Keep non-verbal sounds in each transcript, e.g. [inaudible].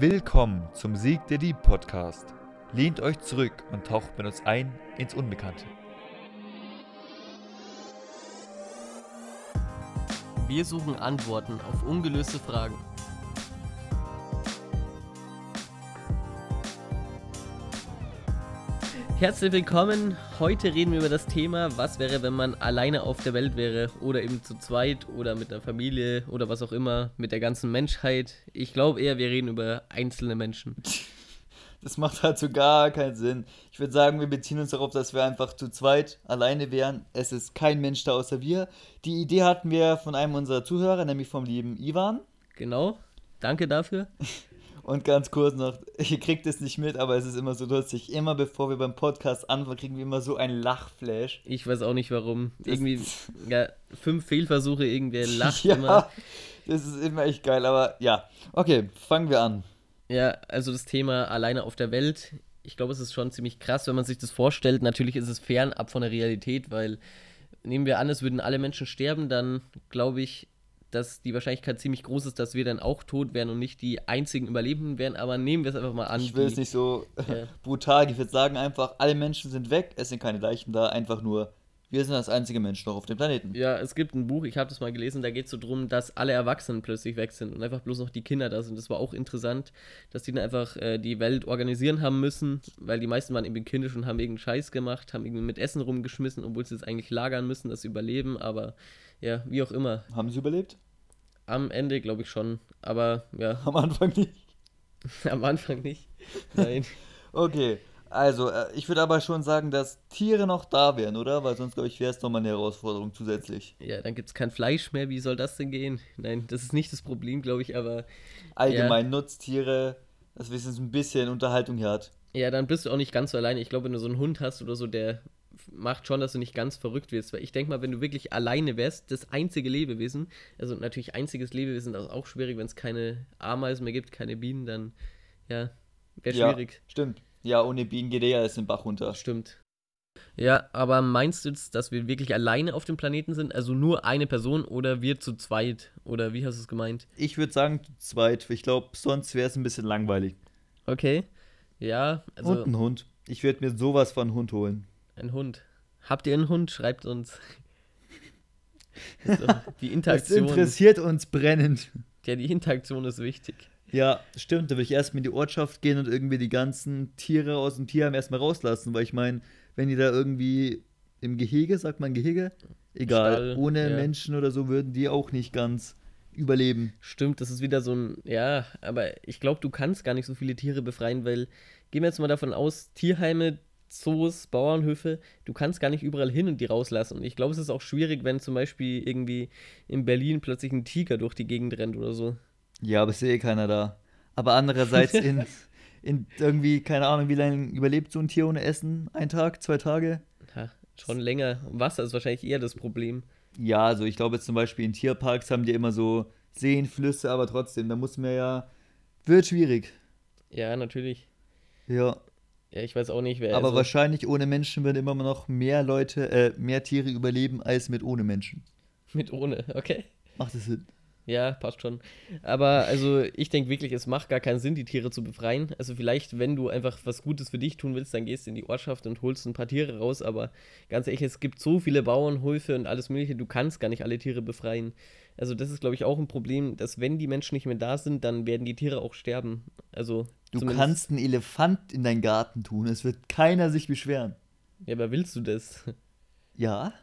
Willkommen zum Sieg der Dieb Podcast. Lehnt euch zurück und taucht mit uns ein ins Unbekannte. Wir suchen Antworten auf ungelöste Fragen. Herzlich willkommen. Heute reden wir über das Thema, was wäre, wenn man alleine auf der Welt wäre oder eben zu zweit oder mit einer Familie oder was auch immer, mit der ganzen Menschheit. Ich glaube eher, wir reden über einzelne Menschen. [laughs] Das macht halt so gar keinen Sinn. Ich würde sagen, wir beziehen uns darauf, dass wir einfach zu zweit alleine wären. Es ist kein Mensch da außer wir. Die Idee hatten wir von einem unserer Zuhörer, nämlich vom lieben Ivan. Genau. Danke dafür. [laughs] Und ganz kurz noch, [laughs] ihr kriegt es nicht mit, aber es ist immer so lustig. Immer bevor wir beim Podcast anfangen, kriegen wir immer so einen Lachflash. Ich weiß auch nicht warum. Irgendwie, [laughs] ja, fünf Fehlversuche, irgendwer [laughs] lacht ja, immer. Das ist immer echt geil, aber ja. Okay, fangen wir an. Ja, also das Thema alleine auf der Welt. Ich glaube, es ist schon ziemlich krass, wenn man sich das vorstellt. Natürlich ist es fernab von der Realität, weil nehmen wir an, es würden alle Menschen sterben, dann glaube ich, dass die Wahrscheinlichkeit ziemlich groß ist, dass wir dann auch tot wären und nicht die einzigen Überlebenden wären. Aber nehmen wir es einfach mal an. Ich will die, es nicht so [laughs] ja. [laughs] brutal. Ich würde sagen einfach, alle Menschen sind weg, es sind keine Leichen da, einfach nur wir sind das einzige Mensch noch auf dem Planeten. Ja, es gibt ein Buch, ich habe das mal gelesen, da geht es so drum, dass alle Erwachsenen plötzlich weg sind und einfach bloß noch die Kinder da sind. Das war auch interessant, dass die dann einfach äh, die Welt organisieren haben müssen, weil die meisten waren irgendwie kindisch und haben irgendeinen Scheiß gemacht, haben irgendwie mit Essen rumgeschmissen, obwohl sie es eigentlich lagern müssen, das überleben, aber ja, wie auch immer. Haben sie überlebt? Am Ende glaube ich schon, aber ja. Am Anfang nicht. [laughs] Am Anfang nicht. Nein. [laughs] okay. Also, äh, ich würde aber schon sagen, dass Tiere noch da wären, oder? Weil sonst, glaube ich, wäre es nochmal eine Herausforderung zusätzlich. Ja, dann gibt es kein Fleisch mehr. Wie soll das denn gehen? Nein, das ist nicht das Problem, glaube ich, aber. Allgemein ja. Nutztiere, dass wenigstens ein bisschen Unterhaltung hier hat. Ja, dann bist du auch nicht ganz so alleine. Ich glaube, wenn du so einen Hund hast oder so, der macht schon, dass du nicht ganz verrückt wirst. Weil ich denke mal, wenn du wirklich alleine wärst, das einzige Lebewesen, also natürlich einziges Lebewesen, das ist auch schwierig, wenn es keine Ameisen mehr gibt, keine Bienen, dann ja, wäre schwierig. Ja, stimmt. Ja, ohne Bienen geht er ja den Bach runter. Stimmt. Ja, aber meinst du jetzt, dass wir wirklich alleine auf dem Planeten sind? Also nur eine Person oder wir zu zweit? Oder wie hast du es gemeint? Ich würde sagen zu zweit. Ich glaube, sonst wäre es ein bisschen langweilig. Okay. Ja, also. Und ein Hund. Ich würde mir sowas von Hund holen. Ein Hund. Habt ihr einen Hund? Schreibt uns. [laughs] die Interaktion. Das interessiert uns brennend. Ja, die Interaktion ist wichtig. Ja, stimmt. Da würde ich erstmal in die Ortschaft gehen und irgendwie die ganzen Tiere aus dem Tierheim erstmal rauslassen, weil ich meine, wenn die da irgendwie im Gehege, sagt man Gehege? Egal, Stall, ohne ja. Menschen oder so würden die auch nicht ganz überleben. Stimmt, das ist wieder so ein, ja, aber ich glaube, du kannst gar nicht so viele Tiere befreien, weil, gehen wir jetzt mal davon aus, Tierheime, Zoos, Bauernhöfe, du kannst gar nicht überall hin und die rauslassen. Und ich glaube, es ist auch schwierig, wenn zum Beispiel irgendwie in Berlin plötzlich ein Tiger durch die Gegend rennt oder so. Ja, aber ist eh keiner da. Aber andererseits [laughs] in, in irgendwie, keine Ahnung, wie lange überlebt so ein Tier ohne Essen? Ein Tag, zwei Tage? Ja, schon länger. Wasser ist wahrscheinlich eher das Problem. Ja, also ich glaube jetzt zum Beispiel in Tierparks haben die immer so Seen, Flüsse, aber trotzdem, da muss man ja. Wird schwierig. Ja, natürlich. Ja. Ja, ich weiß auch nicht, wer. Aber also wahrscheinlich ohne Menschen werden immer noch mehr Leute, äh, mehr Tiere überleben als mit ohne Menschen. Mit ohne, okay. Macht das Sinn? Ja, passt schon. Aber also ich denke wirklich, es macht gar keinen Sinn, die Tiere zu befreien. Also vielleicht, wenn du einfach was Gutes für dich tun willst, dann gehst du in die Ortschaft und holst ein paar Tiere raus. Aber ganz ehrlich, es gibt so viele Bauernhöfe und alles Mögliche, du kannst gar nicht alle Tiere befreien. Also das ist, glaube ich, auch ein Problem, dass wenn die Menschen nicht mehr da sind, dann werden die Tiere auch sterben. Also du kannst einen Elefant in deinen Garten tun, es wird keiner sich beschweren. Ja, aber willst du das? Ja.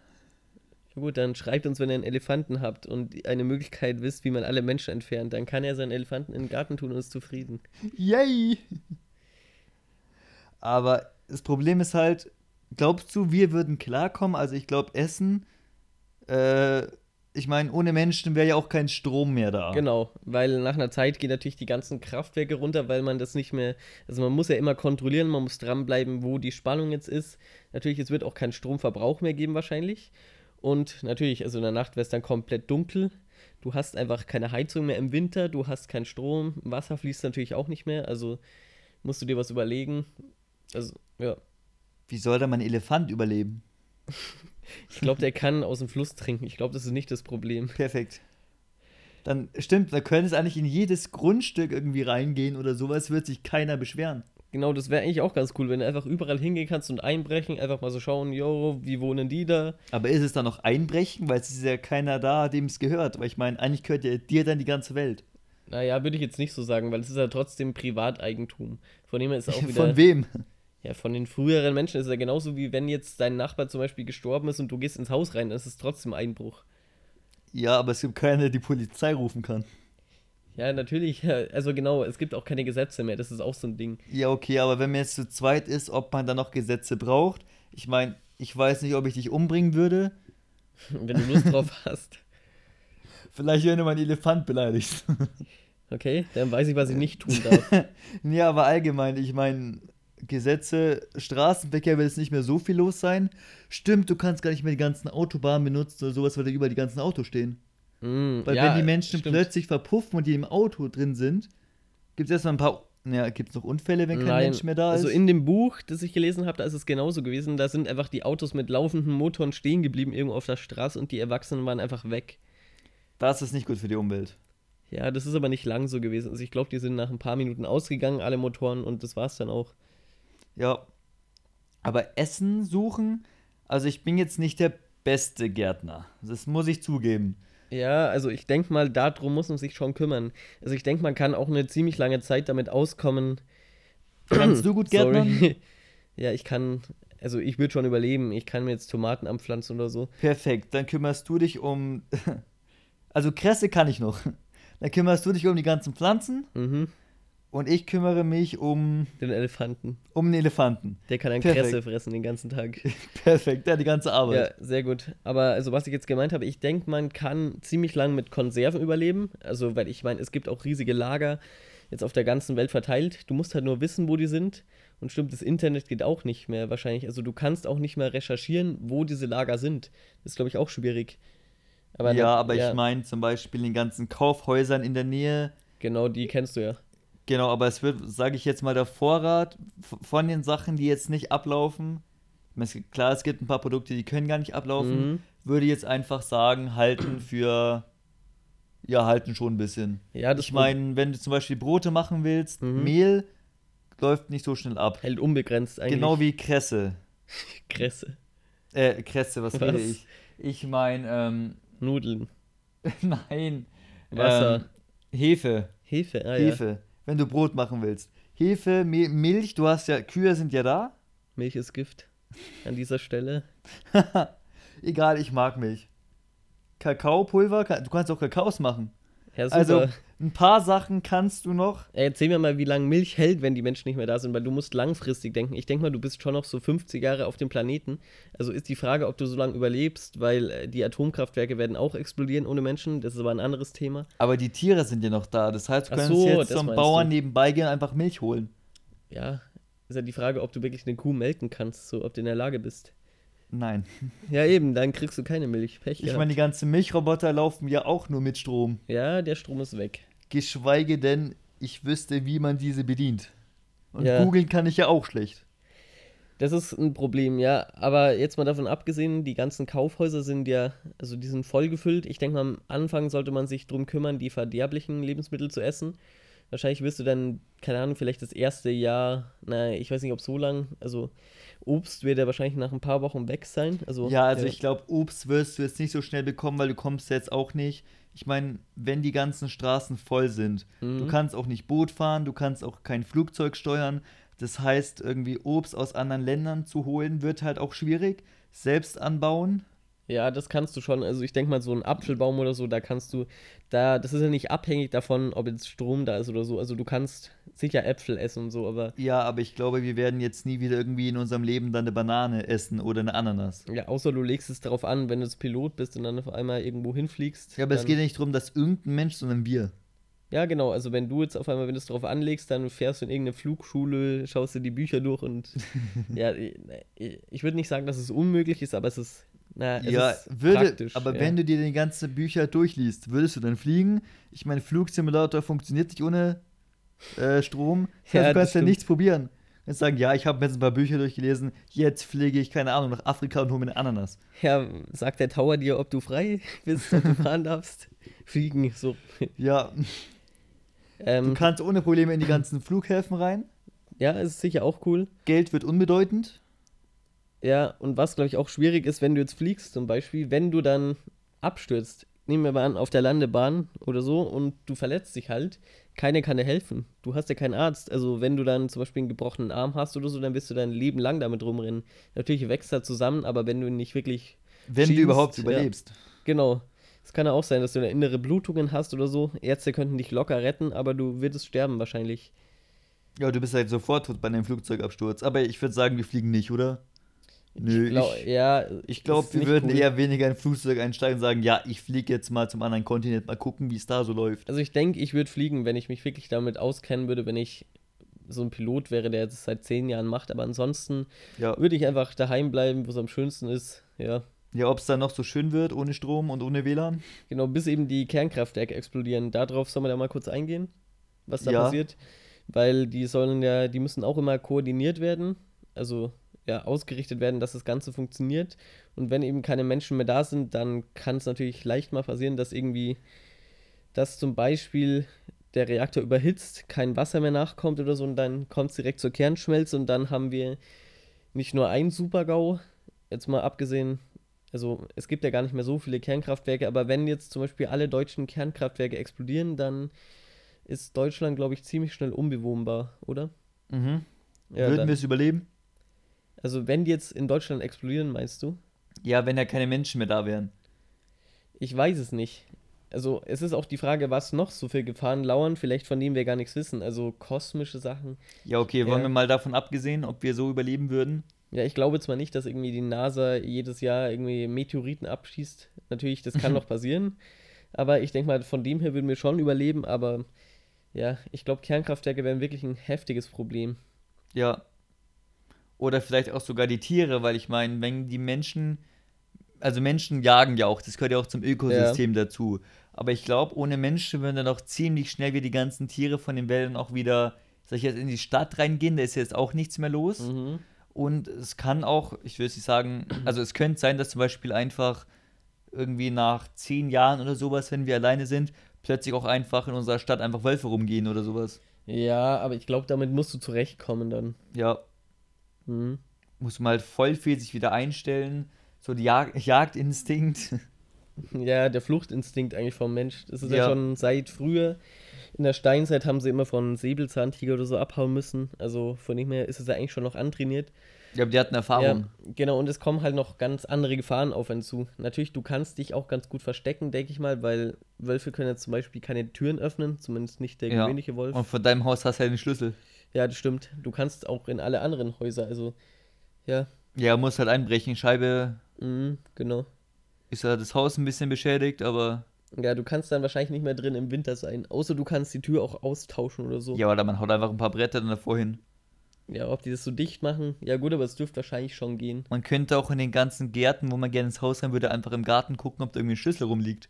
Gut, dann schreibt uns, wenn ihr einen Elefanten habt und eine Möglichkeit wisst, wie man alle Menschen entfernt. Dann kann er seinen Elefanten in den Garten tun und ist zufrieden. Yay! Aber das Problem ist halt, glaubst du, wir würden klarkommen? Also ich glaube, Essen, äh, ich meine, ohne Menschen wäre ja auch kein Strom mehr da. Genau, weil nach einer Zeit gehen natürlich die ganzen Kraftwerke runter, weil man das nicht mehr, also man muss ja immer kontrollieren, man muss dranbleiben, wo die Spannung jetzt ist. Natürlich, es wird auch keinen Stromverbrauch mehr geben wahrscheinlich. Und natürlich, also in der Nacht wäre es dann komplett dunkel. Du hast einfach keine Heizung mehr im Winter, du hast keinen Strom, Wasser fließt natürlich auch nicht mehr, also musst du dir was überlegen. Also, ja. Wie soll da mein Elefant überleben? ich glaube, der kann aus dem Fluss trinken. Ich glaube, das ist nicht das Problem. Perfekt. dann stimmt, da könnte es eigentlich in jedes Grundstück irgendwie reingehen oder sowas, wird sich keiner beschweren. Genau, das wäre eigentlich auch ganz cool, wenn du einfach überall hingehen kannst und einbrechen, einfach mal so schauen, yo, wie wohnen die da? Aber ist es dann noch einbrechen, weil es ist ja keiner da, dem es gehört. Weil ich meine, eigentlich gehört ja dir dann die ganze Welt. Naja, würde ich jetzt nicht so sagen, weil es ist ja trotzdem Privateigentum. Von dem ist auch [laughs] wieder. Von wem? Ja, von den früheren Menschen ist es ja genauso wie wenn jetzt dein Nachbar zum Beispiel gestorben ist und du gehst ins Haus rein, dann ist es trotzdem Einbruch. Ja, aber es gibt keinen, der die Polizei rufen kann. Ja, natürlich. [laughs] Also genau, es gibt auch keine Gesetze mehr. Das ist auch so ein Ding. Ja, okay, aber wenn man jetzt zu zweit ist, ob man dann noch Gesetze braucht. Ich meine, ich weiß nicht, ob ich dich umbringen würde. [laughs] Wenn du Lust drauf [laughs] hast. Vielleicht, wenn du meinen Elefant beleidigst. Okay, dann weiß ich, was ich nicht tun darf. ja, aber allgemein, ich meine, Gesetze, Straßenverkehr wird jetzt nicht mehr so viel los sein. Stimmt, du kannst gar nicht mehr die ganzen Autobahnen benutzen oder sowas, weil da überall die ganzen Autos stehen. Mm, Weil ja, wenn die Menschen stimmt. plötzlich verpuffen und die im Auto drin sind, gibt es erstmal ein paar. Ja, gibt es noch Unfälle, wenn kein Nein, Mensch mehr da ist? Also in dem Buch, das ich gelesen habe, da ist es genauso gewesen. Da sind einfach die Autos mit laufenden Motoren stehen geblieben irgendwo auf der Straße und die Erwachsenen waren einfach weg. Das ist nicht gut für die Umwelt. Ja, das ist aber nicht lang so gewesen. Also ich glaube, die sind nach ein paar Minuten ausgegangen, alle Motoren, und das war es dann auch. Ja. Aber Essen suchen, also ich bin jetzt nicht der beste Gärtner. Das muss ich zugeben. Ja, also ich denke mal, darum muss man sich schon kümmern. Also ich denke, man kann auch eine ziemlich lange Zeit damit auskommen. [clears throat] Kannst du gut Gärtnern? [laughs] ja, ich kann, also ich würde schon überleben. Ich kann mir jetzt Tomaten anpflanzen oder so. Perfekt, dann kümmerst du dich um, [laughs] also Kresse kann ich noch. [laughs] Dann kümmerst du dich um die ganzen Pflanzen. Mhm. Und ich kümmere mich um. Den Elefanten. Um den Elefanten. Der kann ein Kresse fressen den ganzen Tag. [laughs] Perfekt, ja, die ganze Arbeit. Ja, sehr gut. Aber also, was ich jetzt gemeint habe, ich denke, man kann ziemlich lang mit Konserven überleben. Also, weil ich meine, es gibt auch riesige Lager jetzt auf der ganzen Welt verteilt. Du musst halt nur wissen, wo die sind. Und stimmt, das Internet geht auch nicht mehr wahrscheinlich. Also, du kannst auch nicht mehr recherchieren, wo diese Lager sind. Das ist, glaube ich, auch schwierig. Aber ja, ne, aber ja. ich meine zum Beispiel in den ganzen Kaufhäusern in der Nähe. Genau, die kennst du ja. Genau, aber es wird, sage ich jetzt mal, der Vorrat von den Sachen, die jetzt nicht ablaufen. Klar, es gibt ein paar Produkte, die können gar nicht ablaufen. Mhm. Würde jetzt einfach sagen, halten für. Ja, halten schon ein bisschen. Ja, das ich meine, wenn du zum Beispiel Brote machen willst, mhm. Mehl läuft nicht so schnell ab. Hält unbegrenzt eigentlich. Genau wie Kresse. [laughs] Kresse. Äh, Kresse, was, was? rede ich? Ich meine, ähm. Nudeln. [laughs] Nein. Wasser. Ähm, Hefe. Hefe, ah, Hefe. Wenn du Brot machen willst. Hefe, Me Milch, du hast ja, Kühe sind ja da. Milch ist Gift. An dieser Stelle. [laughs] Egal, ich mag Milch. Kakaopulver, du kannst auch Kakaos machen. Ja, also ein paar Sachen kannst du noch. Erzähl mir mal, wie lange Milch hält, wenn die Menschen nicht mehr da sind, weil du musst langfristig denken. Ich denke mal, du bist schon noch so 50 Jahre auf dem Planeten. Also ist die Frage, ob du so lange überlebst, weil äh, die Atomkraftwerke werden auch explodieren ohne Menschen. Das ist aber ein anderes Thema. Aber die Tiere sind ja noch da. Das heißt, du kannst so, jetzt zum Bauern du. nebenbei gehen und einfach Milch holen. Ja, ist ja die Frage, ob du wirklich eine Kuh melken kannst, so ob du in der Lage bist. Nein. [laughs] Ja, eben, dann kriegst du keine Milch. Pech ich meine, die ganzen Milchroboter laufen ja auch nur mit Strom. Ja, der Strom ist weg. Geschweige denn, ich wüsste, wie man diese bedient. Und ja. googeln kann ich ja auch schlecht. Das ist ein Problem, ja. Aber jetzt mal davon abgesehen, die ganzen Kaufhäuser sind ja, also die sind voll gefüllt. Ich denke mal, am Anfang sollte man sich darum kümmern, die verderblichen Lebensmittel zu essen. Wahrscheinlich wirst du dann, keine Ahnung, vielleicht das erste Jahr, naja, ich weiß nicht, ob so lang, also Obst wird ja wahrscheinlich nach ein paar Wochen weg sein. Also, ja, also ja. ich glaube, Obst wirst du jetzt nicht so schnell bekommen, weil du kommst jetzt auch nicht. Ich meine, wenn die ganzen Straßen voll sind, mhm. du kannst auch nicht Boot fahren, du kannst auch kein Flugzeug steuern. Das heißt, irgendwie Obst aus anderen Ländern zu holen, wird halt auch schwierig. Selbst anbauen, ja, das kannst du schon. Also ich denke mal, so ein Apfelbaum oder so, da kannst du, da, das ist ja nicht abhängig davon, ob jetzt Strom da ist oder so. Also du kannst sicher Äpfel essen und so, aber. Ja, aber ich glaube, wir werden jetzt nie wieder irgendwie in unserem Leben dann eine Banane essen oder eine Ananas. Ja, außer du legst es darauf an, wenn du jetzt Pilot bist und dann auf einmal irgendwo hinfliegst. Ja, aber es geht ja nicht darum, dass irgendein Mensch, sondern wir. Ja, genau. Also wenn du jetzt auf einmal, wenn du es darauf anlegst, dann fährst du in irgendeine Flugschule, schaust dir die Bücher durch und [laughs] ja, ich würde nicht sagen, dass es unmöglich ist, aber es ist na, ja, würde, aber ja. wenn du dir die ganzen Bücher durchliest, würdest du dann fliegen? Ich meine, Flugsimulator funktioniert nicht ohne äh, Strom. Ja, du kannst ja nichts probieren. Jetzt sagen, ja, ich habe mir jetzt ein paar Bücher durchgelesen, jetzt fliege ich, keine Ahnung, nach Afrika und hole mir eine Ananas. Ja, sagt der Tower dir, ob du frei [laughs] bist, ob du fahren darfst? Fliegen, so. Ja. Ähm, du kannst ohne Probleme in die ganzen Flughäfen rein. Ja, ist sicher auch cool. Geld wird unbedeutend. Ja, und was, glaube ich, auch schwierig ist, wenn du jetzt fliegst, zum Beispiel, wenn du dann abstürzt, nehmen wir mal an, auf der Landebahn oder so und du verletzt dich halt, keiner kann dir helfen. Du hast ja keinen Arzt. Also wenn du dann zum Beispiel einen gebrochenen Arm hast oder so, dann wirst du dein Leben lang damit rumrennen. Natürlich wächst er zusammen, aber wenn du ihn nicht wirklich. Wenn schießt, du überhaupt überlebst. Ja, genau. Es kann ja auch sein, dass du eine innere Blutungen hast oder so. Ärzte könnten dich locker retten, aber du würdest sterben wahrscheinlich. Ja, du bist halt sofort tot bei einem Flugzeugabsturz. Aber ich würde sagen, wir fliegen nicht, oder? Nö, ich, glaub, ich, ja, ich glaube, wir würden cool. eher weniger in ein Flugzeug einsteigen und sagen, ja, ich fliege jetzt mal zum anderen Kontinent, mal gucken, wie es da so läuft. Also ich denke, ich würde fliegen, wenn ich mich wirklich damit auskennen würde, wenn ich so ein Pilot wäre, der das seit zehn Jahren macht. Aber ansonsten ja. würde ich einfach daheim bleiben, wo es am schönsten ist. Ja. Ja, ob es dann noch so schön wird, ohne Strom und ohne WLAN? Genau, bis eben die Kernkraftwerke explodieren. Darauf soll man da mal kurz eingehen, was da ja. passiert. Weil die sollen ja, die müssen auch immer koordiniert werden. Also ja, ausgerichtet werden, dass das Ganze funktioniert. Und wenn eben keine Menschen mehr da sind, dann kann es natürlich leicht mal passieren, dass irgendwie, dass zum Beispiel der Reaktor überhitzt, kein Wasser mehr nachkommt oder so und dann kommt es direkt zur Kernschmelze und dann haben wir nicht nur ein Supergau, jetzt mal abgesehen, also es gibt ja gar nicht mehr so viele Kernkraftwerke, aber wenn jetzt zum Beispiel alle deutschen Kernkraftwerke explodieren, dann ist Deutschland, glaube ich, ziemlich schnell unbewohnbar, oder? Mhm. Ja, Würden wir es überleben? Also wenn die jetzt in Deutschland explodieren, meinst du? Ja, wenn ja keine Menschen mehr da wären. Ich weiß es nicht. Also es ist auch die Frage, was noch so für Gefahren lauern, vielleicht von denen wir gar nichts wissen. Also kosmische Sachen. Ja, okay, wollen wir mal davon abgesehen, ob wir so überleben würden? Ja, ich glaube zwar nicht, dass irgendwie die NASA jedes Jahr irgendwie Meteoriten abschießt. Natürlich, das kann [laughs] noch passieren. Aber ich denke mal, von dem her würden wir schon überleben. Aber ja, ich glaube, Kernkraftwerke wären wirklich ein heftiges Problem. Ja, oder vielleicht auch sogar die Tiere, weil ich meine, wenn die Menschen, also Menschen jagen ja auch, das gehört ja auch zum Ökosystem ja. dazu. Aber ich glaube, ohne Menschen würden dann auch ziemlich schnell wie die ganzen Tiere von den Wäldern auch wieder, sag ich jetzt, in die Stadt reingehen, da ist jetzt auch nichts mehr los. Mhm. Und es kann auch, ich will es nicht sagen, also es könnte sein, dass zum Beispiel einfach irgendwie nach zehn Jahren oder sowas, wenn wir alleine sind, plötzlich auch einfach in unserer Stadt einfach Wölfe rumgehen oder sowas. Ja, aber ich glaube, damit musst du zurechtkommen dann. Ja, Mhm. Muss man halt voll viel sich wieder einstellen. So die Jag [laughs] Jagdinstinkt. Ja, der Fluchtinstinkt eigentlich vom Mensch. Das ist ja. ja schon seit früher. In der Steinzeit haben sie immer von Säbelzahntiger oder so abhauen müssen. Also von dem her ist es ja eigentlich schon noch antrainiert. Ja, aber die hatten Erfahrung. Ja, genau, und es kommen halt noch ganz andere Gefahren auf einen zu. Natürlich, du kannst dich auch ganz gut verstecken, denke ich mal, weil Wölfe können ja zum Beispiel keine Türen öffnen, zumindest nicht der ja. gewöhnliche Wolf. Und von deinem Haus hast du ja den Schlüssel. Ja, das stimmt. Du kannst auch in alle anderen Häuser, also ja. Ja, muss halt einbrechen. Scheibe. Mhm, genau. Ist ja das Haus ein bisschen beschädigt, aber. Ja, du kannst dann wahrscheinlich nicht mehr drin im Winter sein. Außer du kannst die Tür auch austauschen oder so. Ja, oder man haut einfach ein paar Bretter dann davor hin. Ja, ob die das so dicht machen? Ja, gut, aber es dürfte wahrscheinlich schon gehen. Man könnte auch in den ganzen Gärten, wo man gerne ins Haus rein würde, einfach im Garten gucken, ob da irgendwie ein Schlüssel rumliegt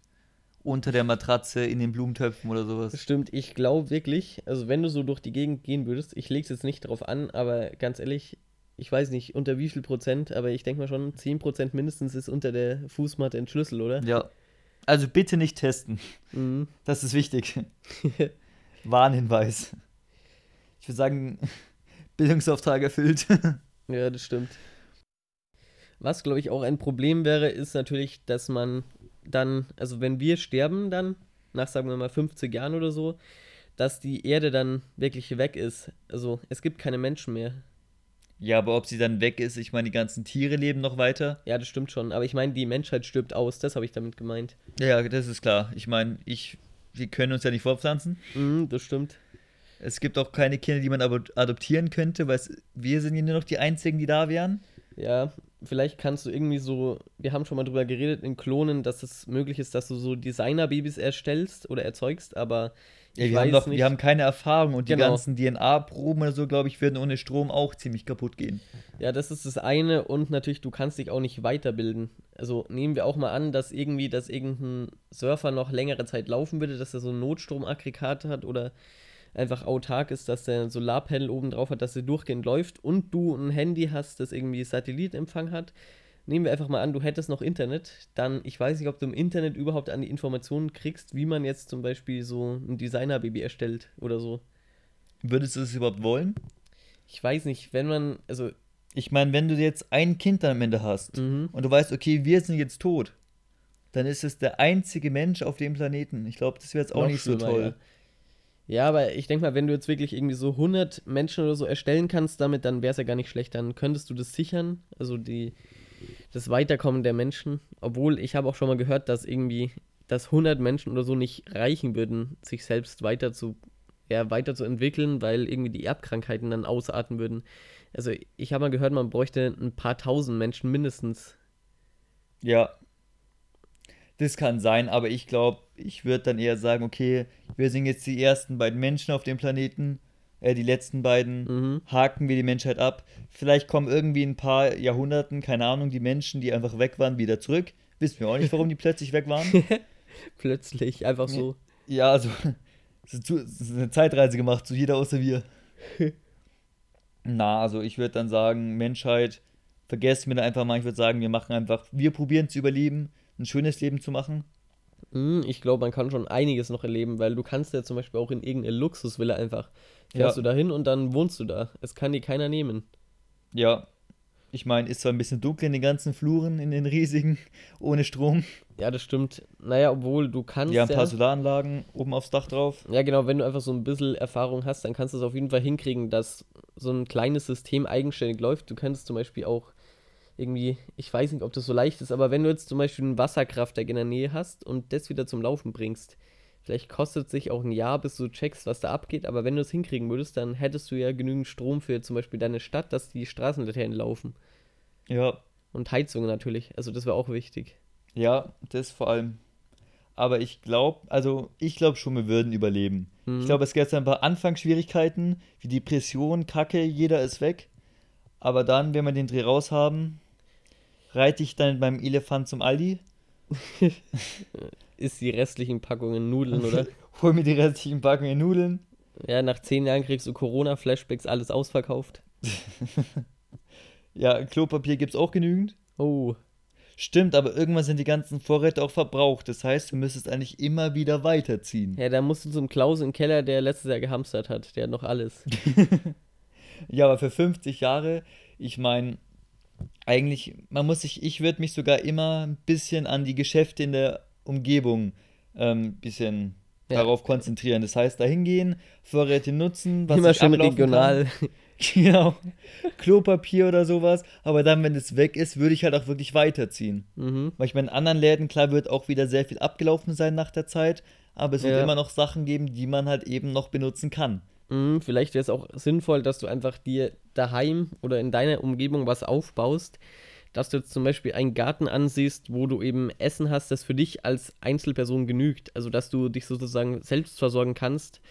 unter der Matratze, in den Blumentöpfen oder sowas. Stimmt, ich glaube wirklich, also wenn du so durch die Gegend gehen würdest, ich lege es jetzt nicht drauf an, aber ganz ehrlich, ich weiß nicht, unter wie viel Prozent, aber ich denke mal schon, 10 Prozent mindestens ist unter der Fußmatte ein Schlüssel, oder? Ja. Also bitte nicht testen. Mhm. Das ist wichtig. [laughs] Warnhinweis. Ich würde sagen, [laughs] Bildungsauftrag erfüllt. [laughs] ja, das stimmt. Was, glaube ich, auch ein Problem wäre, ist natürlich, dass man dann, also wenn wir sterben dann, nach sagen wir mal 50 Jahren oder so, dass die Erde dann wirklich weg ist. Also es gibt keine Menschen mehr. Ja, aber ob sie dann weg ist, ich meine, die ganzen Tiere leben noch weiter. Ja, das stimmt schon. Aber ich meine, die Menschheit stirbt aus, das habe ich damit gemeint. Ja, das ist klar. Ich meine, ich, wir können uns ja nicht fortpflanzen. Mhm, das stimmt. Es gibt auch keine Kinder, die man adoptieren könnte, weil wir sind ja nur noch die Einzigen, die da wären. Ja, vielleicht kannst du irgendwie so, wir haben schon mal drüber geredet in Klonen, dass es möglich ist, dass du so Designer-Babys erstellst oder erzeugst, aber ja, wir haben doch, nicht. wir haben keine Erfahrung und genau. die ganzen DNA-Proben oder so, glaube ich, würden ohne Strom auch ziemlich kaputt gehen. Ja, das ist das eine und natürlich, du kannst dich auch nicht weiterbilden. Also nehmen wir auch mal an, dass irgendwie, dass irgendein Surfer noch längere Zeit laufen würde, dass er so ein Notstromaggregat hat oder einfach autark ist, dass der Solarpanel oben drauf hat, dass der durchgehend läuft und du ein Handy hast, das irgendwie Satellitenempfang hat. Nehmen wir einfach mal an, du hättest noch Internet, dann, ich weiß nicht, ob du im Internet überhaupt an die Informationen kriegst, wie man jetzt zum Beispiel so ein Designer-Baby erstellt oder so. Würdest du das überhaupt wollen? Ich weiß nicht, wenn man, also. Ich meine, wenn du jetzt ein Kind dann am Ende hast mhm. und du weißt, okay, wir sind jetzt tot, dann ist es der einzige Mensch auf dem Planeten. Ich glaube, das wäre jetzt auch nicht so toll. Ja. Ja. aber ich denke mal, wenn du jetzt wirklich irgendwie so 100 Menschen oder so erstellen kannst damit, dann wäre es ja gar nicht schlecht. Dann könntest du das sichern, also die, das Weiterkommen der Menschen. Obwohl, ich habe auch schon mal gehört, dass irgendwie, dass 100 Menschen oder so nicht reichen würden, sich selbst weiter zu ja, weiterzuentwickeln, weil irgendwie die Erbkrankheiten dann ausarten würden. Also ich habe mal gehört, man bräuchte ein paar tausend Menschen mindestens. Ja, das kann sein, aber ich glaube, ich würde dann eher sagen, okay, wir sind jetzt die ersten beiden Menschen auf dem Planeten, äh, die letzten beiden, mhm. haken wir die Menschheit ab. Vielleicht kommen irgendwie in ein paar Jahrhunderten, keine Ahnung, die Menschen, die einfach weg waren, wieder zurück. Wissen wir auch nicht, warum die plötzlich weg waren. [laughs] plötzlich, einfach so. Ja, also es ist eine Zeitreise gemacht, so jeder außer wir. Na, also ich würde dann sagen, Menschheit, vergessen wir einfach mal, ich würde sagen, wir machen einfach, wir probieren zu überleben, ein schönes Leben zu machen. Hm, ich glaube, man kann schon einiges noch erleben, weil du kannst ja zum Beispiel auch in irgendeine Luxusvilla einfach, fährst ja. du da hin und dann wohnst du da. Es kann dir keiner nehmen. Ja, ich meine, ist zwar ein bisschen dunkel in den ganzen Fluren, in den riesigen, [laughs] ohne Strom. Ja, das stimmt. Naja, obwohl du kannst. Ja, ein paar ja, Solaranlagen oben aufs Dach drauf. Ja, genau, wenn du einfach so ein bisschen Erfahrung hast, dann kannst du es auf jeden Fall hinkriegen, dass so ein kleines System eigenständig läuft. Du könntest zum Beispiel auch irgendwie, ich weiß nicht, ob das so leicht ist, aber wenn du jetzt zum Beispiel ein Wasserkraftwerk in der Nähe hast und das wieder zum Laufen bringst, vielleicht kostet es sich auch ein Jahr, bis du checkst, was da abgeht, aber wenn du es hinkriegen würdest, dann hättest du ja genügend Strom für zum Beispiel deine Stadt, dass die Straßenlaternen laufen. Ja. Und Heizungen natürlich. Also das wäre auch wichtig. Ja, das vor allem. Aber ich glaube, also ich glaube schon, wir würden überleben. Mhm. Ich glaube, es gäbe ein paar Anfangsschwierigkeiten, wie Depression, Kacke, jeder ist weg. Aber dann, wenn wir den Dreh raus haben, reite ich dann beim Elefant zum Aldi. [laughs] ist die restlichen Packungen Nudeln, oder? [laughs] Hol mir die restlichen Packungen Nudeln. Ja, nach zehn Jahren kriegst du Corona-Flashbacks, alles ausverkauft. [laughs] Ja, Klopapier gibt es auch genügend. Oh. Stimmt, aber irgendwann sind die ganzen Vorräte auch verbraucht. Das heißt, du müsstest eigentlich immer wieder weiterziehen. Ja, da musst du zum Klaus im Keller, der letztes Jahr gehamstert hat. Der hat noch alles. ja, aber für 50 Jahre, ich meine, eigentlich, man muss sich, ich würde mich sogar immer ein bisschen an die Geschäfte in der Umgebung ein ähm, bisschen ja. darauf konzentrieren. Das heißt, da hingehen, Vorräte nutzen, was immer schön regional. Kann. [laughs] Genau. Klopapier oder sowas. Aber dann, wenn es weg ist, würde ich halt auch wirklich weiterziehen. Mhm. Weil ich meine, in anderen Läden, klar, wird auch wieder sehr viel abgelaufen sein nach der Zeit. Aber es wird ja. immer noch Sachen geben, die man halt eben noch benutzen kann. Mhm, vielleicht wäre es auch sinnvoll, dass du einfach dir daheim oder in deiner Umgebung was aufbaust. Dass du jetzt zum Beispiel einen Garten ansiehst, wo du eben Essen hast, das für dich als Einzelperson genügt. Also, dass du dich sozusagen selbst versorgen kannst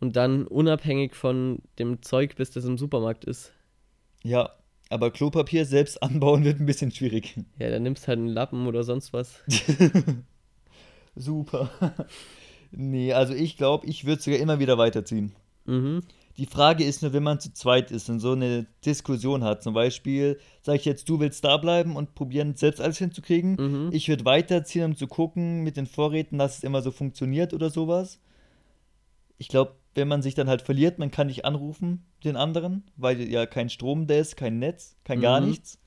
und dann unabhängig von dem Zeug bist, das im Supermarkt ist. Ja, aber Klopapier selbst anbauen wird ein bisschen schwierig. Ja, dann nimmst halt einen Lappen oder sonst was. [laughs] Super. [laughs] nee, also ich glaube, ich würde sogar immer wieder weiterziehen. Mhm. Die Frage ist nur, wenn man zu zweit ist und so eine Diskussion hat, zum Beispiel, sage ich jetzt, du willst da bleiben und probieren, selbst alles hinzukriegen. Mhm. Ich würde weiterziehen, um zu gucken mit den Vorräten, dass es immer so funktioniert oder sowas. Ich glaube, wenn man sich dann halt verliert, man kann nicht anrufen, den anderen, weil ja kein Strom da ist, kein Netz, kein mhm. gar nichts.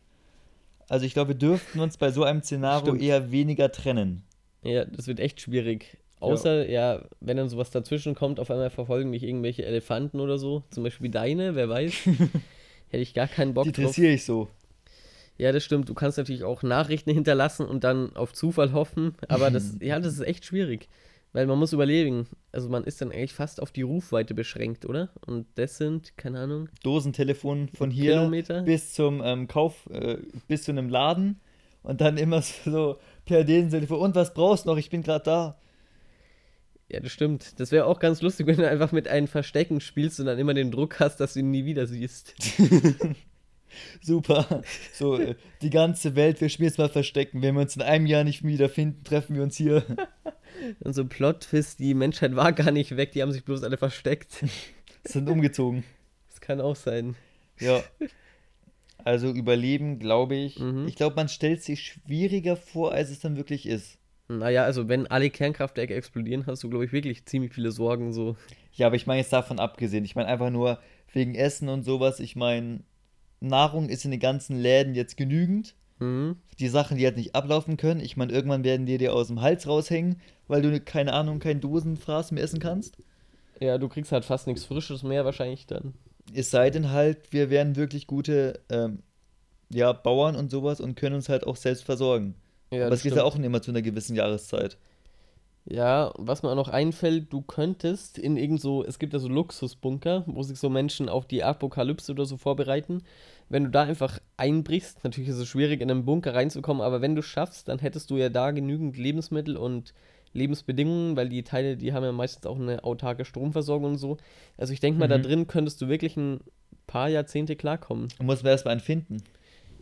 Also ich glaube, wir dürften uns bei so einem Szenario Stimmt. eher weniger trennen. Ja, das wird echt schwierig. Außer, ja. ja, wenn dann sowas dazwischen kommt, auf einmal verfolgen mich irgendwelche Elefanten oder so. Zum Beispiel deine, wer weiß. [laughs] Hätte ich gar keinen Bock Die interessiere ich so. Ja, das stimmt. Du kannst natürlich auch Nachrichten hinterlassen und dann auf Zufall hoffen. Aber das, [laughs] ja, das ist echt schwierig. Weil man muss überlegen, also man ist dann eigentlich fast auf die Rufweite beschränkt, oder? Und das sind, keine Ahnung. Dosentelefon von hier Kilometer? bis zum ähm, Kauf, äh, bis zu einem Laden und dann immer [laughs] so per Dosentelefon. Und was brauchst du noch? Ich bin gerade da. Ja, das stimmt. Das wäre auch ganz lustig, [laughs] wenn du einfach mit einem Verstecken spielst und dann immer den Druck hast, dass du ihn nie wieder siehst. [laughs] Super. So, äh, die ganze Welt, wir spielen jetzt mal Verstecken. Wenn wir uns in einem Jahr nicht wiederfinden, treffen wir uns hier. [laughs] Und so Plot-Twist, die Menschheit war gar nicht weg, die haben sich bloß alle versteckt. Sind umgezogen. Das kann auch sein. Ja. Also Überleben, glaube ich. Mhm. Ich glaube, man stellt sich schwieriger vor, als es dann wirklich ist. Naja, also wenn alle Kernkraftwerke explodieren, hast du, glaube ich, wirklich ziemlich viele Sorgen so. Ja, aber ich meine jetzt davon abgesehen. Ich meine einfach nur wegen Essen und sowas. Ich meine, Nahrung ist in den ganzen Läden jetzt genügend. Mhm. Die Sachen, die halt nicht ablaufen können. Ich meine, irgendwann werden die dir aus dem Hals raushängen, weil du, keine Ahnung, kein Dosenfraß mehr essen kannst. Ja, du kriegst halt fast nichts Frisches mehr wahrscheinlich dann. Es sei denn halt, wir wären wirklich gute ähm, ja, Bauern und sowas und können uns halt auch selbst versorgen. Ja, Aber es geht ja auch immer zu einer gewissen Jahreszeit. Ja, was mir auch noch einfällt, du könntest in irgend so, es gibt ja so Luxusbunker, wo sich so Menschen auf die Apokalypse oder so vorbereiten. Wenn du da einfach einbrichst, natürlich ist es schwierig, in einen Bunker reinzukommen, aber wenn du schaffst, dann hättest du ja da genügend Lebensmittel und Lebensbedingungen, weil die Teile, die haben ja meistens auch eine autarke Stromversorgung und so. Also ich denke mal, mhm. da drin könntest du wirklich ein paar Jahrzehnte klarkommen. Du musst erstmal einen finden.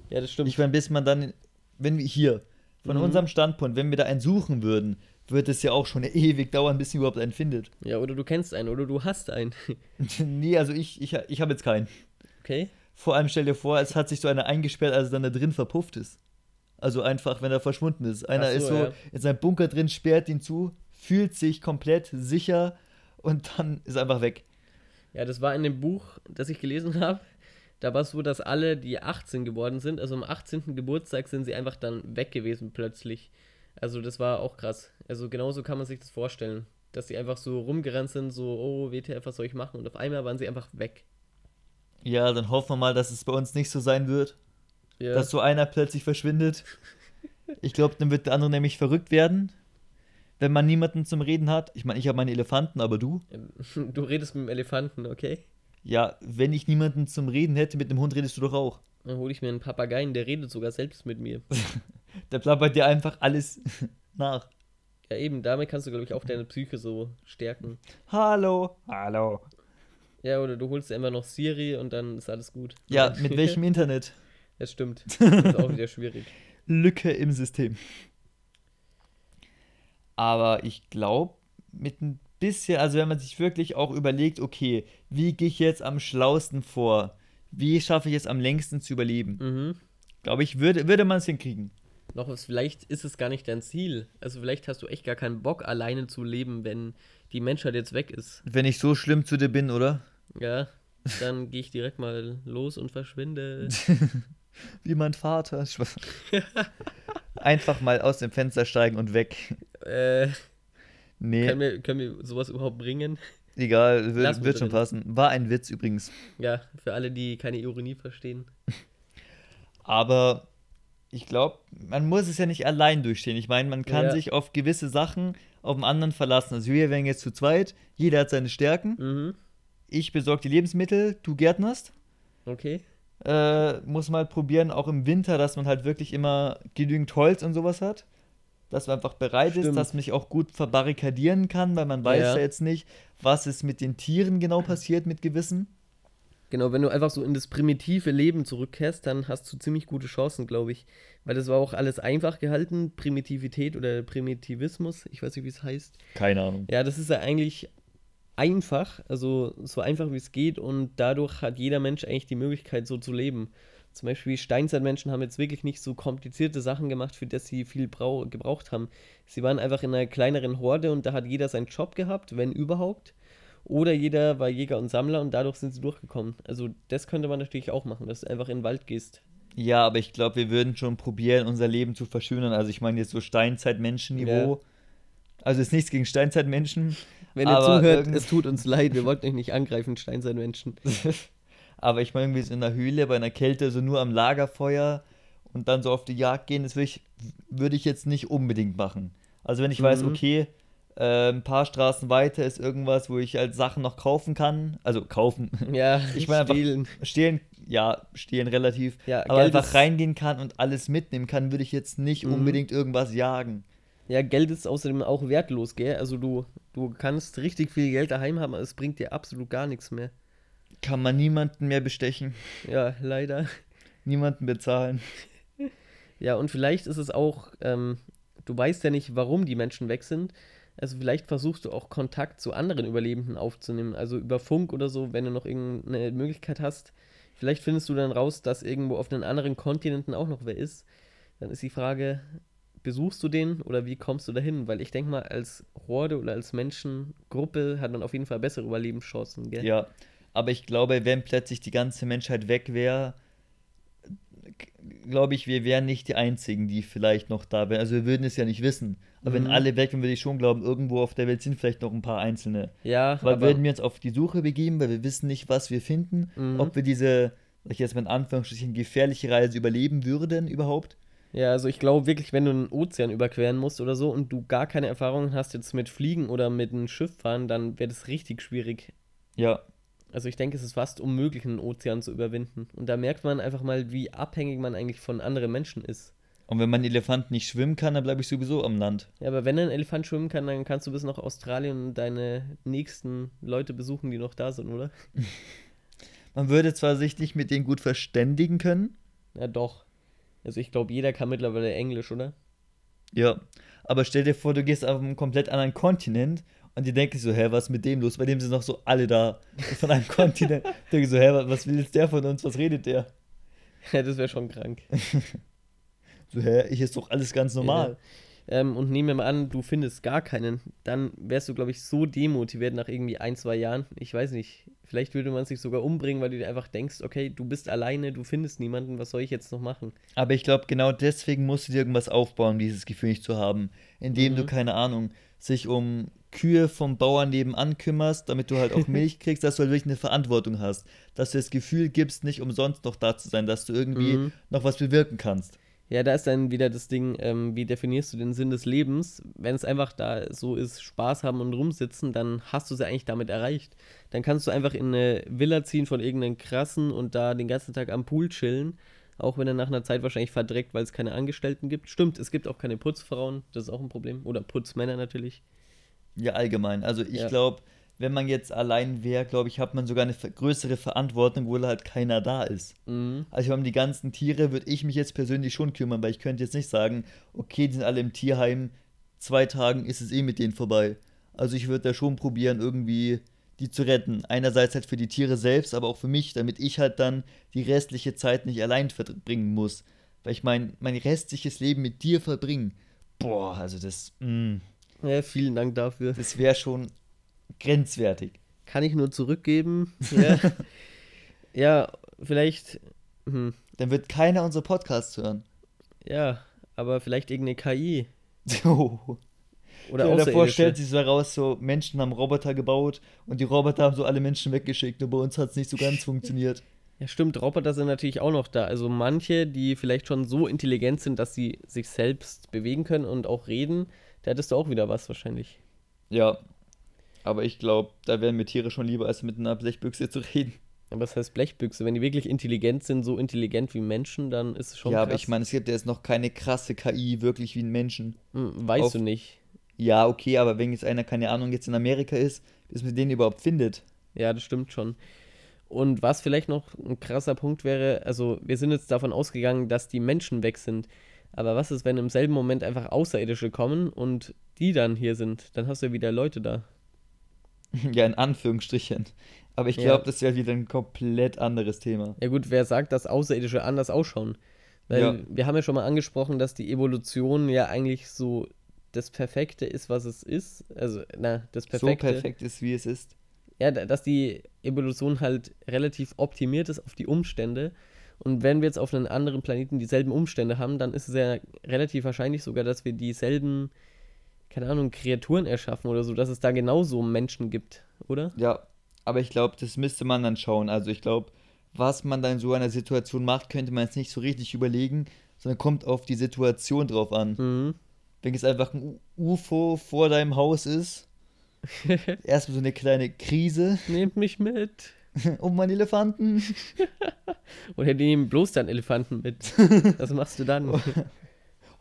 Ja, das stimmt. Ich meine, bis man dann, wenn wir hier, von mhm. unserem Standpunkt, wenn wir da einen suchen würden, wird es ja auch schon [laughs] ewig dauern, bis sie überhaupt einen findet. Ja, oder du kennst einen oder du hast einen. [laughs] nee, also ich, ich, ich habe jetzt keinen. Okay. Vor allem stell dir vor, es hat sich so einer eingesperrt, als er dann da drin verpufft ist. Also einfach, wenn er verschwunden ist. Einer so, ist so ja. in seinem Bunker drin, sperrt ihn zu, fühlt sich komplett sicher und dann ist er einfach weg. Ja, das war in dem Buch, das ich gelesen [laughs] habe. Da war es so, dass alle, die 18 geworden sind, also am 18. Geburtstag, sind sie einfach dann weg gewesen plötzlich. Also das war auch krass. Also genauso kann man sich das vorstellen. Dass sie einfach so rumgerannt sind, so, oh, WTF, was soll ich machen? Und auf einmal waren sie einfach weg. Ja, dann hoffen wir mal, dass es bei uns nicht so sein wird. Ja. Dass so einer plötzlich verschwindet. Ich glaube, dann wird der andere nämlich verrückt werden, wenn man niemanden zum Reden hat. Ich meine, ich habe meinen Elefanten, aber du? [laughs] Du redest mit dem Elefanten, okay? Ja, wenn ich niemanden zum Reden hätte, mit dem Hund redest du doch auch. Dann hole ich mir einen Papageien, der redet sogar selbst mit mir. [laughs] der plappert dir einfach alles [laughs] nach. Ja, eben, damit kannst du, glaube ich, auch deine Psyche so stärken. Hallo. Hallo. Ja, oder du holst dir einfach noch Siri und dann ist alles gut. Ja, [laughs] mit welchem Internet? Das stimmt. Das ist auch wieder schwierig. Lücke im System. Aber ich glaube, mit ein bisschen, also wenn man sich wirklich auch überlegt, okay, wie gehe ich jetzt am schlausten vor? Wie schaffe ich es am längsten zu überleben? Mhm. Glaube ich, würde, würde man es hinkriegen. Noch was, vielleicht ist es gar nicht dein Ziel. Also vielleicht hast du echt gar keinen Bock, alleine zu leben, wenn die Menschheit jetzt weg ist. Wenn ich so schlimm zu dir bin, oder? Ja, dann gehe ich direkt mal los und verschwinde. [laughs] Wie mein Vater. [laughs] Einfach mal aus dem Fenster steigen und weg. Äh, nee. Können wir, können wir sowas überhaupt bringen? [laughs] Egal, wird, wird schon passen. War ein Witz übrigens. Ja, für alle, die keine Ironie verstehen. [laughs] Aber ich glaube, man muss es ja nicht allein durchstehen. Ich meine, man kann ja. sich auf gewisse Sachen auf den anderen verlassen. Also wir wären jetzt zu zweit, jeder hat seine Stärken. Mhm. Ich besorge die Lebensmittel, du gärtnerst. Okay äh, muss halt probieren, auch im Winter, dass man halt wirklich immer genügend Holz und sowas hat. Dass man einfach bereit Stimmt. ist, dass man sich auch gut verbarrikadieren kann, weil man weiß ja. ja jetzt nicht, was ist mit den Tieren genau passiert, mit Gewissen. Genau, wenn du einfach so in das primitive Leben zurückkehrst, dann hast du ziemlich gute Chancen, glaube ich. Weil das war auch alles einfach gehalten, Primitivität oder Primitivismus, ich weiß nicht, wie es heißt. Keine Ahnung. Ja, das ist ja eigentlich einfach, also so einfach wie es geht und dadurch hat jeder Mensch eigentlich die Möglichkeit, so zu leben. Zum Beispiel Steinzeitmenschen haben jetzt wirklich nicht so komplizierte Sachen gemacht, für das sie viel gebraucht haben. Sie waren einfach in einer kleineren Horde und da hat jeder seinen Job gehabt, wenn überhaupt. Oder jeder war Jäger und Sammler und dadurch sind sie durchgekommen. Also das könnte man natürlich auch machen, dass du einfach in den Wald gehst. Ja, aber ich glaube, wir würden schon probieren, unser Leben zu verschönern. Also ich meine jetzt so Steinzeitmenschen-Niveau. Ja. Also ist nichts gegen Steinzeitmenschen. Wenn ihr zuhört, es tut uns leid, wir wollten euch nicht angreifen, Steinzeitmenschen. [laughs] aber ich meine, wir sind in der Höhle bei einer Kälte, so nur am Lagerfeuer und dann so auf die Jagd gehen, das würde ich, würd ich jetzt nicht unbedingt machen. Also wenn ich mhm. weiß, okay, äh, ein paar Straßen weiter ist irgendwas, wo ich halt Sachen noch kaufen kann. Also kaufen. [laughs] Ja, [laughs] ich meine stehlen. Stehlen, ja, stehlen relativ. Ja, aber Geld einfach reingehen kann und alles mitnehmen kann, würde ich jetzt nicht mhm. unbedingt irgendwas jagen. Ja, Geld ist außerdem auch wertlos, gell? Also du, du kannst richtig viel Geld daheim haben, aber es bringt dir absolut gar nichts mehr. Kann man niemanden mehr bestechen. Ja, leider. Niemanden bezahlen. Ja, und vielleicht ist es auch, ähm, du weißt ja nicht, warum die Menschen weg sind. Also vielleicht versuchst du auch Kontakt zu anderen Überlebenden aufzunehmen, also über Funk oder so, wenn du noch irgendeine Möglichkeit hast. Vielleicht findest du dann raus, dass irgendwo auf den anderen Kontinenten auch noch wer ist. Dann ist die Frage, besuchst du den oder wie kommst du dahin? Weil ich denke mal, als Horde oder als Menschengruppe hat man auf jeden Fall bessere Überlebenschancen, gell? Ja, aber ich glaube, wenn plötzlich die ganze Menschheit weg wäre, glaube ich, wir wären nicht die Einzigen, die vielleicht noch da wären. Also wir würden es ja nicht wissen. Aber mhm. wenn alle weg wären, würde ich schon glauben, irgendwo auf der Welt sind vielleicht noch ein paar Einzelne. Ja, Weil würden wir uns auf die Suche begeben, weil wir wissen nicht, was wir finden, mhm. ob wir diese, sag ich jetzt mal in Anführungsstrichen, gefährliche Reise überleben würden überhaupt. Ja, also ich glaube wirklich, wenn du einen Ozean überqueren musst oder so und du gar keine Erfahrungen hast jetzt mit Fliegen oder mit einem Schiff fahren, dann wäre das richtig schwierig. Ja. Also ich denke, es ist fast unmöglich, einen Ozean zu überwinden. Und da merkt man einfach mal, wie abhängig man eigentlich von anderen Menschen ist. Und wenn man Elefant nicht schwimmen kann, dann bleibe ich sowieso am Land. Ja, aber wenn ein Elefant schwimmen kann, dann kannst du bis nach Australien und deine nächsten Leute besuchen, die noch da sind, oder? [laughs] man würde zwar sich nicht mit denen gut verständigen können. Ja, doch. Also ich glaube, jeder kann mittlerweile Englisch, oder? Ja, aber stell dir vor, du gehst auf einen komplett anderen Kontinent und die denken so, hä, was ist mit dem los? Bei dem sind noch so alle da von einem Kontinent. [laughs] Ich denke so, hä, was will jetzt der von uns? Was redet der? Ja, das wäre schon krank. [laughs] so, hä, ich ist doch alles ganz normal. Ja ähm, und nehmen wir mal an, du findest gar keinen, dann wärst du, glaube ich, so demotiviert nach irgendwie ein, zwei Jahren. Ich weiß nicht, vielleicht würde man sich sogar umbringen, weil du dir einfach denkst, okay, du bist alleine, du findest niemanden, was soll ich jetzt noch machen? Aber ich glaube, genau deswegen musst du dir irgendwas aufbauen, dieses Gefühl nicht zu haben, indem mhm. du, keine Ahnung, sich um Kühe vom Bauern nebenan kümmerst, damit du halt auch [laughs] Milch kriegst, dass du halt wirklich eine Verantwortung hast. Dass du das Gefühl gibst, nicht umsonst noch da zu sein, dass du irgendwie mhm. noch was bewirken kannst. Ja, da ist dann wieder das Ding, ähm, wie definierst du den Sinn des Lebens? Wenn es einfach da so ist, Spaß haben und rumsitzen, dann hast du es ja eigentlich damit erreicht. Dann kannst du einfach in eine Villa ziehen von irgendeinem krassen und da den ganzen Tag am Pool chillen. Auch wenn er nach einer Zeit wahrscheinlich verdreckt, weil es keine Angestellten gibt. Stimmt, es gibt auch keine Putzfrauen, das ist auch ein Problem. Oder Putzmänner natürlich. Ja, allgemein. Also ich ja. glaube, wenn man jetzt allein wäre, glaube ich, hat man sogar eine größere Verantwortung, wo halt keiner da ist. Mhm. Also um die ganzen Tiere würde ich mich jetzt persönlich schon kümmern, weil ich könnte jetzt nicht sagen, okay, die sind alle im Tierheim, zwei Tagen ist es eh mit denen vorbei. Also ich würde da schon probieren, irgendwie die zu retten. Einerseits halt für die Tiere selbst, aber auch für mich, damit ich halt dann die restliche Zeit nicht allein verbringen muss. Weil ich mein, mein restliches Leben mit dir verbringen, boah, also das, mh. Ja, vielen Dank dafür. Das wäre schon grenzwertig. Kann ich nur zurückgeben. [laughs] Ja, ja vielleicht. Hm. Dann wird keiner unsere Podcasts hören. Ja, aber vielleicht irgendeine KI. [laughs] Oh. Oder ja, davor stellt sich so heraus, so Menschen haben Roboter gebaut und die Roboter haben so alle Menschen weggeschickt und bei uns hat es nicht so ganz [laughs] funktioniert. Ja, stimmt, Roboter sind natürlich auch noch da. Also manche, die vielleicht schon so intelligent sind, dass sie sich selbst bewegen können und auch reden, da hättest du auch wieder was wahrscheinlich. Ja, aber ich glaube, da wären mir Tiere schon lieber, als mit einer Blechbüchse zu reden. Aber was heißt Blechbüchse? Wenn die wirklich intelligent sind, so intelligent wie Menschen, dann ist es schon Ja, krass. aber ich meine, es gibt ja jetzt noch keine krasse KI, wirklich wie ein Menschen. Hm, weißt Auf, du nicht. Ja, okay, aber wenn jetzt einer, keine Ahnung, jetzt in Amerika ist, bis man den überhaupt findet. Ja, das stimmt schon. Und was vielleicht noch ein krasser Punkt wäre, also wir sind jetzt davon ausgegangen, dass die Menschen weg sind. Aber was ist, wenn im selben Moment einfach Außerirdische kommen und die dann hier sind? Dann hast du ja wieder Leute da. [laughs] Ja, in Anführungsstrichen. Aber ich glaube, ja. das wäre wieder ein komplett anderes Thema. Ja gut, wer sagt, dass Außerirdische anders ausschauen? Weil ja. wir haben ja schon mal angesprochen, dass die Evolution ja eigentlich so das Perfekte ist, was es ist. Also, na, das Perfekte. So perfekt ist, wie es ist. Ja, dass die Evolution halt relativ optimiert ist auf die Umstände. Und wenn wir jetzt auf einem anderen Planeten dieselben Umstände haben, dann ist es ja relativ wahrscheinlich sogar, dass wir dieselben keine Ahnung, Kreaturen erschaffen oder so, dass es da genauso Menschen gibt, oder? Ja, aber ich glaube, das müsste man dann schauen. Also ich glaube, was man dann in so einer Situation macht, könnte man jetzt nicht so richtig überlegen, sondern kommt auf die Situation drauf an. Mhm. Wenn es einfach ein UFO vor deinem Haus ist, [laughs] erstmal so eine kleine Krise. Nehmt mich mit. [laughs] um meinen Elefanten. [laughs] Oder die nehmen bloß deinen Elefanten mit. Was machst du dann?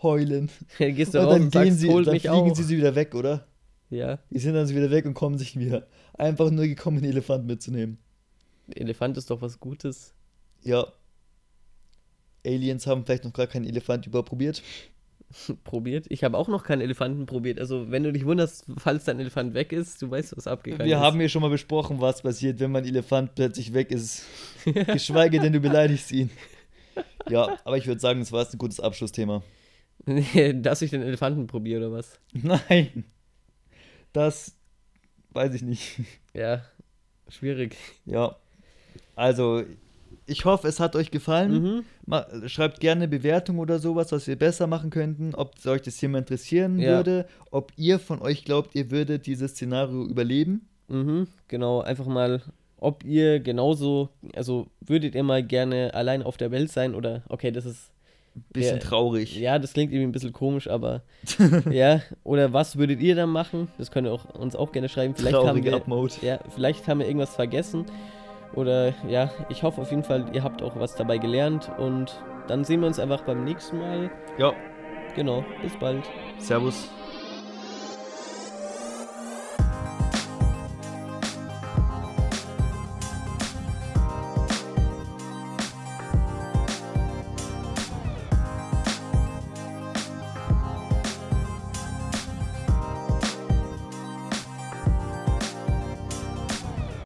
heulen. Ja, gehst du und dann, und gehen sagst, sie, dann fliegen auch. sie sie wieder weg, oder? Ja. Die sind dann wieder weg und kommen sich wieder. Einfach nur gekommen, einen Elefant mitzunehmen. Elefant ist doch was Gutes. Ja. Aliens haben vielleicht noch gar keinen Elefant überprobiert. [laughs] probiert. Ich habe auch noch keinen Elefanten probiert. Also, wenn du dich wunderst, falls dein Elefant weg ist, du weißt, was abgegangen Wir ist. haben ja schon mal besprochen, was passiert, wenn mein Elefant plötzlich weg ist. [laughs] Geschweige denn, du beleidigst ihn. Ja, aber ich würde sagen, das war jetzt ein gutes Abschlussthema. [laughs] Dass ich den Elefanten probiere, oder was? Nein. Das weiß ich nicht. Ja, schwierig. Ja. Also, ich hoffe, es hat euch gefallen. Mhm. Schreibt gerne Bewertung oder sowas, was wir besser machen könnten, ob euch das Thema interessieren Ja. würde, ob ihr von euch glaubt, ihr würdet dieses Szenario überleben. Mhm, genau, einfach mal, ob ihr genauso, also würdet ihr mal gerne allein auf der Welt sein oder, okay, das ist, Bisschen Ja. traurig. ja, das klingt irgendwie ein bisschen komisch, aber [laughs] ja, oder was würdet ihr dann machen? Das könnt ihr auch, uns auch gerne schreiben. Vielleicht haben Traurige wir, Upmode. ja, vielleicht haben wir irgendwas vergessen oder ja, ich hoffe auf jeden Fall, ihr habt auch was dabei gelernt und dann sehen wir uns einfach beim nächsten Mal. Ja, Genau, bis bald. Servus.